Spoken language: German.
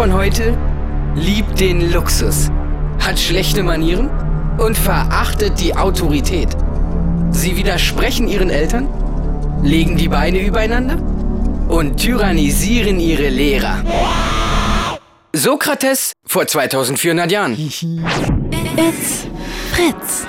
von heute liebt den Luxus, hat schlechte Manieren und verachtet die Autorität. Sie widersprechen ihren Eltern, legen die Beine übereinander und tyrannisieren ihre Lehrer. Sokrates vor 2400 Jahren. It's Fritz.